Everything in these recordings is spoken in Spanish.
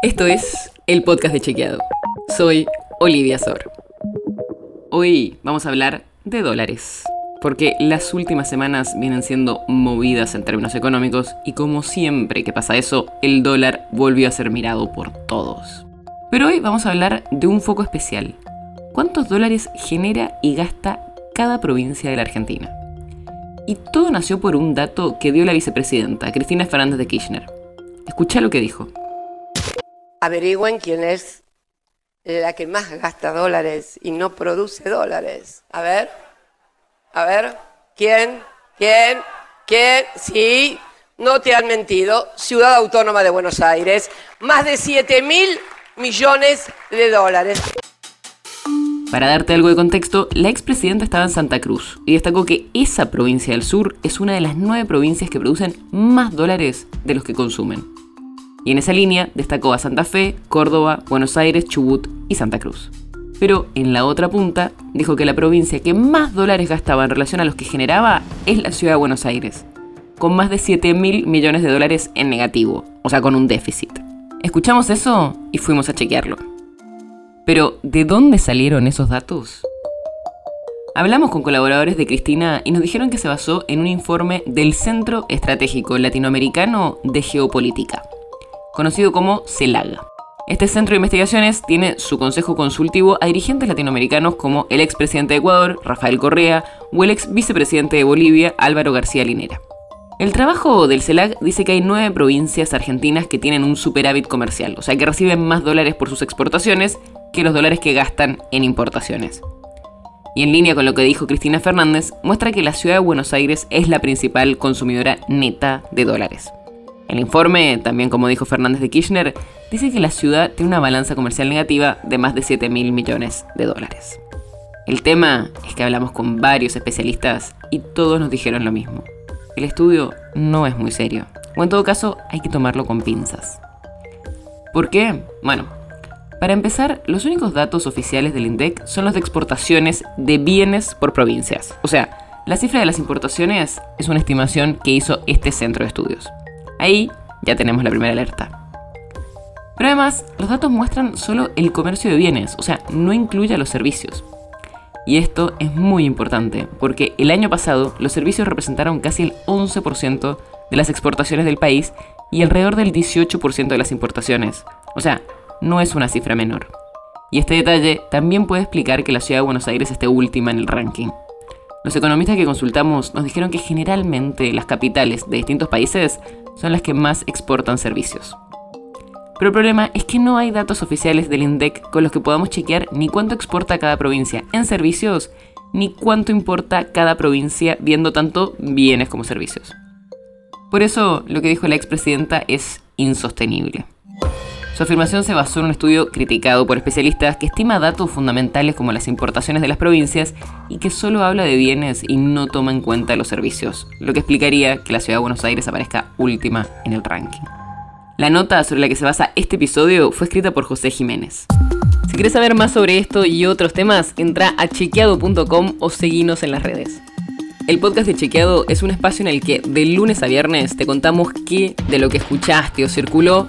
Esto es el podcast de Chequeado. Soy Olivia Sor. Hoy vamos a hablar de dólares, porque las últimas semanas vienen siendo movidas en términos económicos y como siempre que pasa eso, el dólar volvió a ser mirado por todos. Pero hoy vamos a hablar de un foco especial. ¿Cuántos dólares genera y gasta cada provincia de la Argentina? Y todo nació por un dato que dio la vicepresidenta, Cristina Fernández de Kirchner. Escucha lo que dijo. Averigüen quién es la que más gasta dólares y no produce dólares. A ver, a ver, ¿quién? ¿Quién? ¿Quién? Sí, no te han mentido. Ciudad Autónoma de Buenos Aires, más de 7 mil millones de dólares. Para darte algo de contexto, la expresidenta estaba en Santa Cruz y destacó que esa provincia del sur es una de las nueve provincias que producen más dólares de los que consumen. Y en esa línea destacó a Santa Fe, Córdoba, Buenos Aires, Chubut y Santa Cruz. Pero en la otra punta dijo que la provincia que más dólares gastaba en relación a los que generaba es la ciudad de Buenos Aires, con más de 7 mil millones de dólares en negativo, o sea, con un déficit. Escuchamos eso y fuimos a chequearlo. Pero, ¿de dónde salieron esos datos? Hablamos con colaboradores de Cristina y nos dijeron que se basó en un informe del Centro Estratégico Latinoamericano de Geopolítica, conocido como CELAG. Este centro de investigaciones tiene su consejo consultivo a dirigentes latinoamericanos como el expresidente de Ecuador, Rafael Correa, o el ex vicepresidente de Bolivia, Álvaro García Linera. El trabajo del CELAG dice que hay nueve provincias argentinas que tienen un superávit comercial, o sea que reciben más dólares por sus exportaciones que los dólares que gastan en importaciones. Y en línea con lo que dijo Cristina Fernández, muestra que la ciudad de Buenos Aires es la principal consumidora neta de dólares. El informe, también como dijo Fernández de Kirchner, dice que la ciudad tiene una balanza comercial negativa de más de 7 mil millones de dólares. El tema es que hablamos con varios especialistas y todos nos dijeron lo mismo. El estudio no es muy serio, o en todo caso hay que tomarlo con pinzas. ¿Por qué? Bueno, para empezar, los únicos datos oficiales del INDEC son los de exportaciones de bienes por provincias. O sea, la cifra de las importaciones es una estimación que hizo este centro de estudios. Ahí ya tenemos la primera alerta. Pero además, los datos muestran solo el comercio de bienes, o sea, no incluye a los servicios. Y esto es muy importante, porque el año pasado los servicios representaron casi el 11% de las exportaciones del país y alrededor del 18% de las importaciones. O sea, no es una cifra menor. Y este detalle también puede explicar que la ciudad de Buenos Aires esté última en el ranking. Los economistas que consultamos nos dijeron que generalmente las capitales de distintos países son las que más exportan servicios. Pero el problema es que no hay datos oficiales del INDEC con los que podamos chequear ni cuánto exporta cada provincia en servicios, ni cuánto importa cada provincia viendo tanto bienes como servicios. Por eso lo que dijo la expresidenta es insostenible. Su afirmación se basó en un estudio criticado por especialistas que estima datos fundamentales como las importaciones de las provincias y que solo habla de bienes y no toma en cuenta los servicios, lo que explicaría que la ciudad de Buenos Aires aparezca última en el ranking. La nota sobre la que se basa este episodio fue escrita por José Jiménez. Si quieres saber más sobre esto y otros temas, entra a chequeado.com o seguinos en las redes. El podcast de Chequeado es un espacio en el que de lunes a viernes te contamos qué de lo que escuchaste o circuló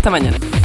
Hasta mañana.